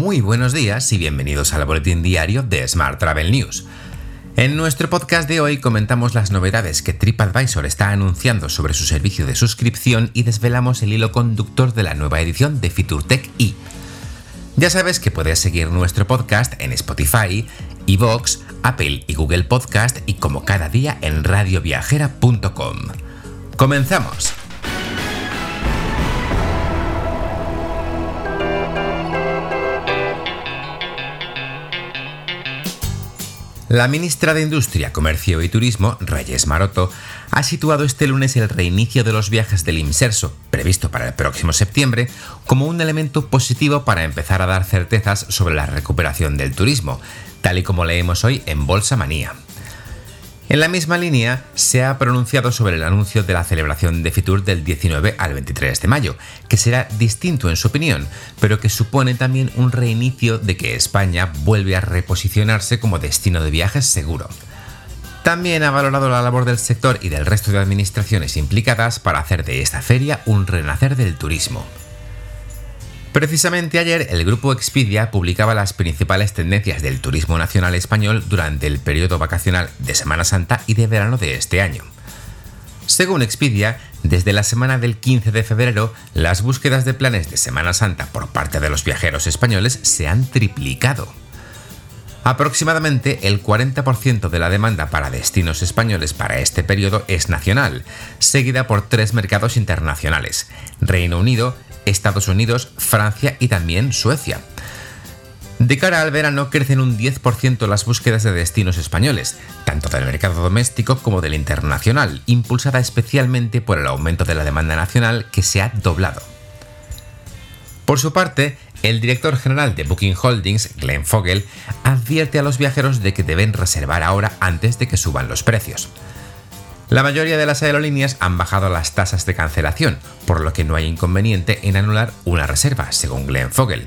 Muy buenos días y bienvenidos al boletín diario de Smart Travel News. En nuestro podcast de hoy comentamos las novedades que TripAdvisor está anunciando sobre su servicio de suscripción y desvelamos el hilo conductor de la nueva edición de FeatureTech E. Ya sabes que puedes seguir nuestro podcast en Spotify, Evox, Apple y Google Podcast y como cada día en radioviajera.com. ¡Comenzamos! La ministra de Industria, Comercio y Turismo, Reyes Maroto, ha situado este lunes el reinicio de los viajes del IMSERSO, previsto para el próximo septiembre, como un elemento positivo para empezar a dar certezas sobre la recuperación del turismo, tal y como leemos hoy en Bolsa Manía. En la misma línea, se ha pronunciado sobre el anuncio de la celebración de Fitur del 19 al 23 de mayo, que será distinto en su opinión, pero que supone también un reinicio de que España vuelve a reposicionarse como destino de viajes seguro. También ha valorado la labor del sector y del resto de administraciones implicadas para hacer de esta feria un renacer del turismo. Precisamente ayer el grupo Expedia publicaba las principales tendencias del turismo nacional español durante el periodo vacacional de Semana Santa y de verano de este año. Según Expedia, desde la semana del 15 de febrero, las búsquedas de planes de Semana Santa por parte de los viajeros españoles se han triplicado. Aproximadamente el 40% de la demanda para destinos españoles para este periodo es nacional, seguida por tres mercados internacionales, Reino Unido, Estados Unidos, Francia y también Suecia. De cara al verano crecen un 10% las búsquedas de destinos españoles, tanto del mercado doméstico como del internacional, impulsada especialmente por el aumento de la demanda nacional que se ha doblado. Por su parte, el director general de Booking Holdings, Glenn Fogel, advierte a los viajeros de que deben reservar ahora antes de que suban los precios. La mayoría de las aerolíneas han bajado las tasas de cancelación, por lo que no hay inconveniente en anular una reserva, según Glenn Fogel.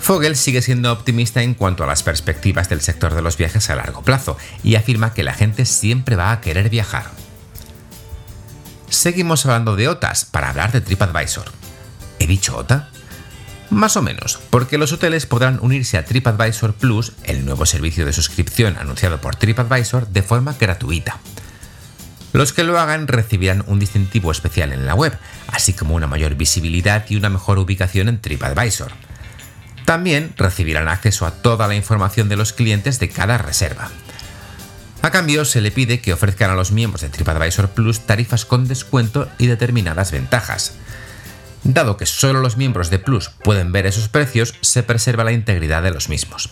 Fogel sigue siendo optimista en cuanto a las perspectivas del sector de los viajes a largo plazo y afirma que la gente siempre va a querer viajar. Seguimos hablando de OTAs para hablar de TripAdvisor. ¿He dicho OTA? Más o menos, porque los hoteles podrán unirse a TripAdvisor Plus, el nuevo servicio de suscripción anunciado por TripAdvisor, de forma gratuita. Los que lo hagan recibirán un distintivo especial en la web, así como una mayor visibilidad y una mejor ubicación en TripAdvisor. También recibirán acceso a toda la información de los clientes de cada reserva. A cambio, se le pide que ofrezcan a los miembros de TripAdvisor Plus tarifas con descuento y determinadas ventajas. Dado que solo los miembros de Plus pueden ver esos precios, se preserva la integridad de los mismos.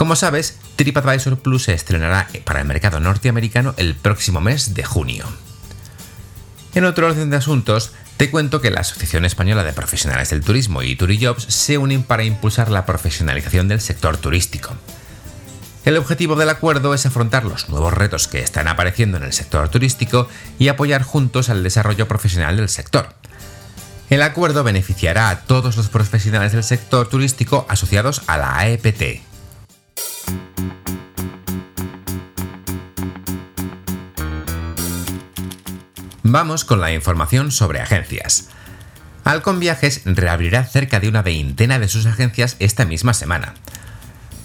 Como sabes, TripAdvisor Plus se estrenará para el mercado norteamericano el próximo mes de junio. En otro orden de asuntos, te cuento que la Asociación Española de Profesionales del Turismo y Turijobs se unen para impulsar la profesionalización del sector turístico. El objetivo del acuerdo es afrontar los nuevos retos que están apareciendo en el sector turístico y apoyar juntos al desarrollo profesional del sector. El acuerdo beneficiará a todos los profesionales del sector turístico asociados a la AEPT, Vamos con la información sobre agencias. Alcon Viajes reabrirá cerca de una veintena de sus agencias esta misma semana.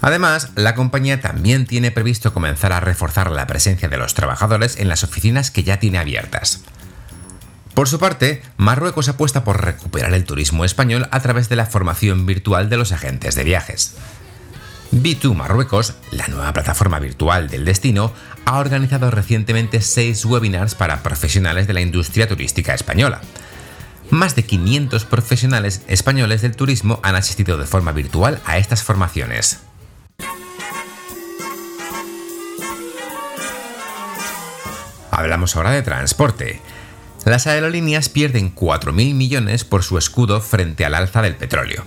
Además, la compañía también tiene previsto comenzar a reforzar la presencia de los trabajadores en las oficinas que ya tiene abiertas. Por su parte, Marruecos apuesta por recuperar el turismo español a través de la formación virtual de los agentes de viajes. B2 Marruecos, la nueva plataforma virtual del destino, ha organizado recientemente seis webinars para profesionales de la industria turística española. Más de 500 profesionales españoles del turismo han asistido de forma virtual a estas formaciones. Hablamos ahora de transporte. Las aerolíneas pierden 4.000 millones por su escudo frente al alza del petróleo.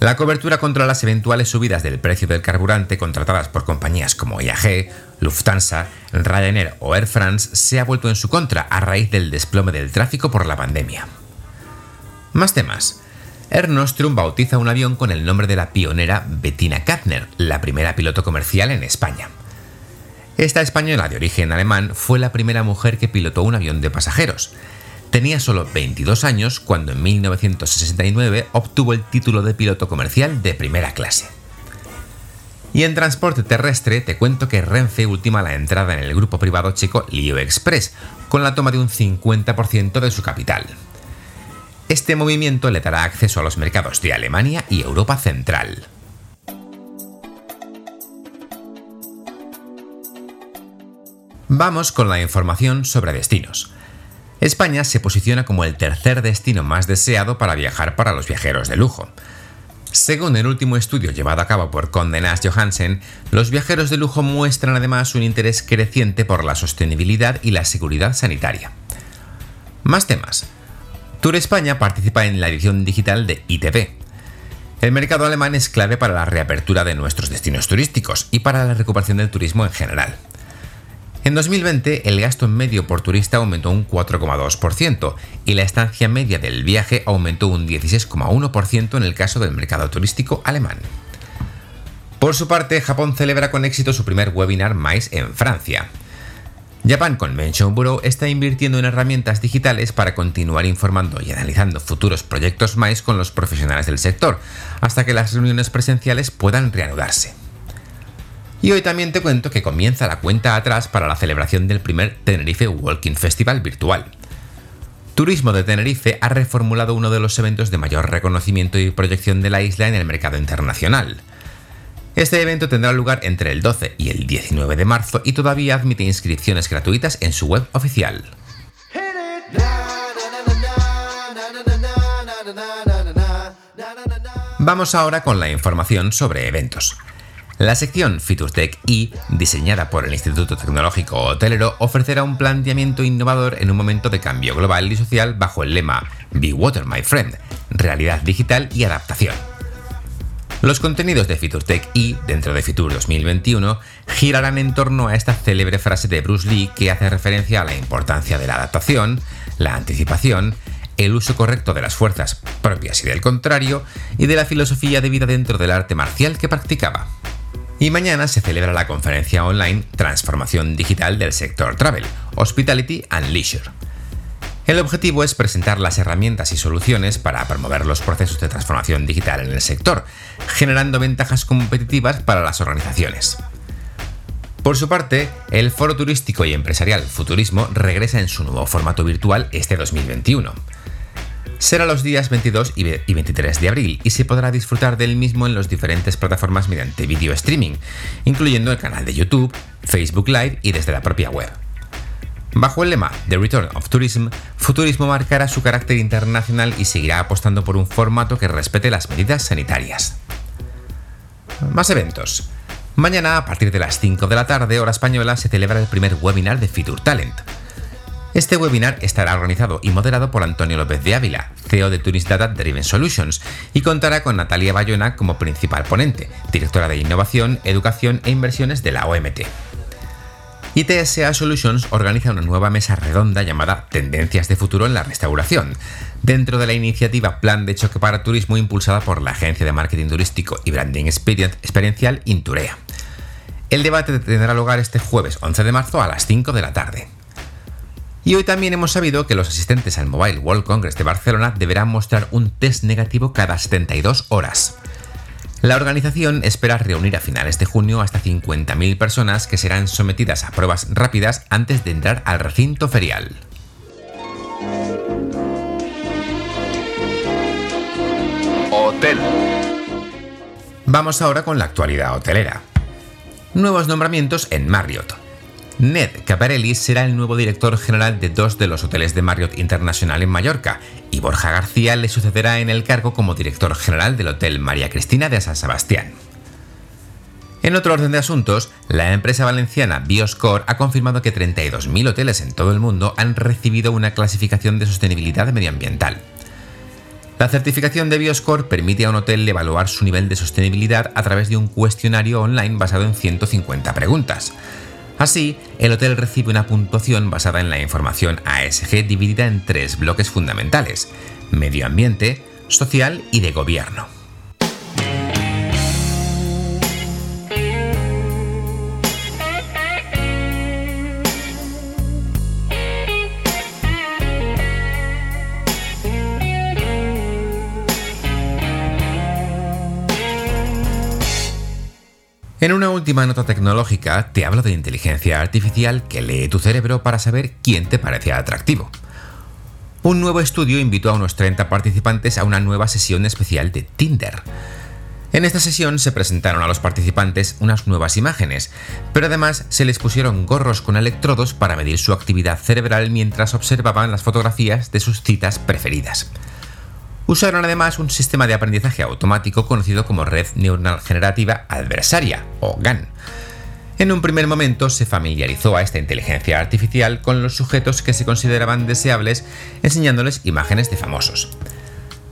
La cobertura contra las eventuales subidas del precio del carburante contratadas por compañías como IAG, Lufthansa, Ryanair o Air France se ha vuelto en su contra a raíz del desplome del tráfico por la pandemia. Más temas. Air Nostrum bautiza un avión con el nombre de la pionera Bettina Kattner, la primera piloto comercial en España. Esta española de origen alemán fue la primera mujer que pilotó un avión de pasajeros. Tenía solo 22 años cuando en 1969 obtuvo el título de piloto comercial de primera clase. Y en transporte terrestre te cuento que Renfe ultima la entrada en el grupo privado checo Lio Express, con la toma de un 50% de su capital. Este movimiento le dará acceso a los mercados de Alemania y Europa Central. Vamos con la información sobre destinos. España se posiciona como el tercer destino más deseado para viajar para los viajeros de lujo. Según el último estudio llevado a cabo por Condé Nast Johansen, los viajeros de lujo muestran además un interés creciente por la sostenibilidad y la seguridad sanitaria. Más temas. Tour España participa en la edición digital de ITV. El mercado alemán es clave para la reapertura de nuestros destinos turísticos y para la recuperación del turismo en general. En 2020, el gasto medio por turista aumentó un 4,2% y la estancia media del viaje aumentó un 16,1% en el caso del mercado turístico alemán. Por su parte, Japón celebra con éxito su primer webinar MICE en Francia. Japan Convention Bureau está invirtiendo en herramientas digitales para continuar informando y analizando futuros proyectos MICE con los profesionales del sector, hasta que las reuniones presenciales puedan reanudarse. Y hoy también te cuento que comienza la cuenta atrás para la celebración del primer Tenerife Walking Festival virtual. Turismo de Tenerife ha reformulado uno de los eventos de mayor reconocimiento y proyección de la isla en el mercado internacional. Este evento tendrá lugar entre el 12 y el 19 de marzo y todavía admite inscripciones gratuitas en su web oficial. Vamos ahora con la información sobre eventos. La sección FeatureTech I, diseñada por el Instituto Tecnológico Hotelero, ofrecerá un planteamiento innovador en un momento de cambio global y social bajo el lema Be Water My Friend, realidad digital y adaptación. Los contenidos de FeatureTech I dentro de Fitur 2021 girarán en torno a esta célebre frase de Bruce Lee que hace referencia a la importancia de la adaptación, la anticipación, el uso correcto de las fuerzas propias y del contrario, y de la filosofía de vida dentro del arte marcial que practicaba. Y mañana se celebra la conferencia online Transformación Digital del Sector Travel, Hospitality and Leisure. El objetivo es presentar las herramientas y soluciones para promover los procesos de transformación digital en el sector, generando ventajas competitivas para las organizaciones. Por su parte, el Foro Turístico y Empresarial Futurismo regresa en su nuevo formato virtual este 2021 será los días 22 y 23 de abril y se podrá disfrutar del mismo en las diferentes plataformas mediante video streaming, incluyendo el canal de YouTube, Facebook Live y desde la propia web. Bajo el lema The Return of Tourism, Futurismo marcará su carácter internacional y seguirá apostando por un formato que respete las medidas sanitarias. Más eventos. Mañana, a partir de las 5 de la tarde, hora española, se celebra el primer webinar de Future Talent, este webinar estará organizado y moderado por Antonio López de Ávila, CEO de Tourist Data Driven Solutions, y contará con Natalia Bayona como principal ponente, directora de Innovación, Educación e Inversiones de la OMT. ITSA Solutions organiza una nueva mesa redonda llamada Tendencias de Futuro en la Restauración, dentro de la iniciativa Plan de Choque para Turismo impulsada por la agencia de marketing turístico y branding experiencial Inturea. El debate tendrá lugar este jueves 11 de marzo a las 5 de la tarde. Y hoy también hemos sabido que los asistentes al Mobile World Congress de Barcelona deberán mostrar un test negativo cada 72 horas. La organización espera reunir a finales de junio hasta 50.000 personas que serán sometidas a pruebas rápidas antes de entrar al recinto ferial. Hotel. Vamos ahora con la actualidad hotelera. Nuevos nombramientos en Marriott. Ned Caparelli será el nuevo director general de dos de los hoteles de Marriott Internacional en Mallorca y Borja García le sucederá en el cargo como director general del Hotel María Cristina de San Sebastián. En otro orden de asuntos, la empresa valenciana Bioscore ha confirmado que 32.000 hoteles en todo el mundo han recibido una clasificación de sostenibilidad medioambiental. La certificación de Bioscore permite a un hotel evaluar su nivel de sostenibilidad a través de un cuestionario online basado en 150 preguntas. Así, el hotel recibe una puntuación basada en la información ASG dividida en tres bloques fundamentales, medio ambiente, social y de gobierno. En una última nota tecnológica te hablo de inteligencia artificial que lee tu cerebro para saber quién te parece atractivo. Un nuevo estudio invitó a unos 30 participantes a una nueva sesión especial de Tinder. En esta sesión se presentaron a los participantes unas nuevas imágenes, pero además se les pusieron gorros con electrodos para medir su actividad cerebral mientras observaban las fotografías de sus citas preferidas. Usaron además un sistema de aprendizaje automático conocido como Red Neuronal Generativa Adversaria, o GAN. En un primer momento se familiarizó a esta inteligencia artificial con los sujetos que se consideraban deseables enseñándoles imágenes de famosos.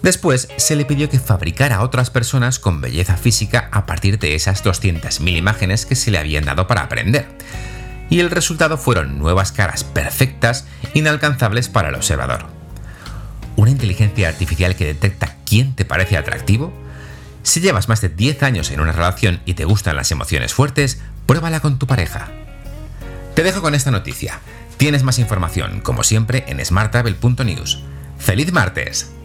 Después se le pidió que fabricara a otras personas con belleza física a partir de esas 200.000 imágenes que se le habían dado para aprender. Y el resultado fueron nuevas caras perfectas, inalcanzables para el observador una inteligencia artificial que detecta quién te parece atractivo? Si llevas más de 10 años en una relación y te gustan las emociones fuertes, pruébala con tu pareja. Te dejo con esta noticia. Tienes más información, como siempre, en smartable.news. ¡Feliz martes!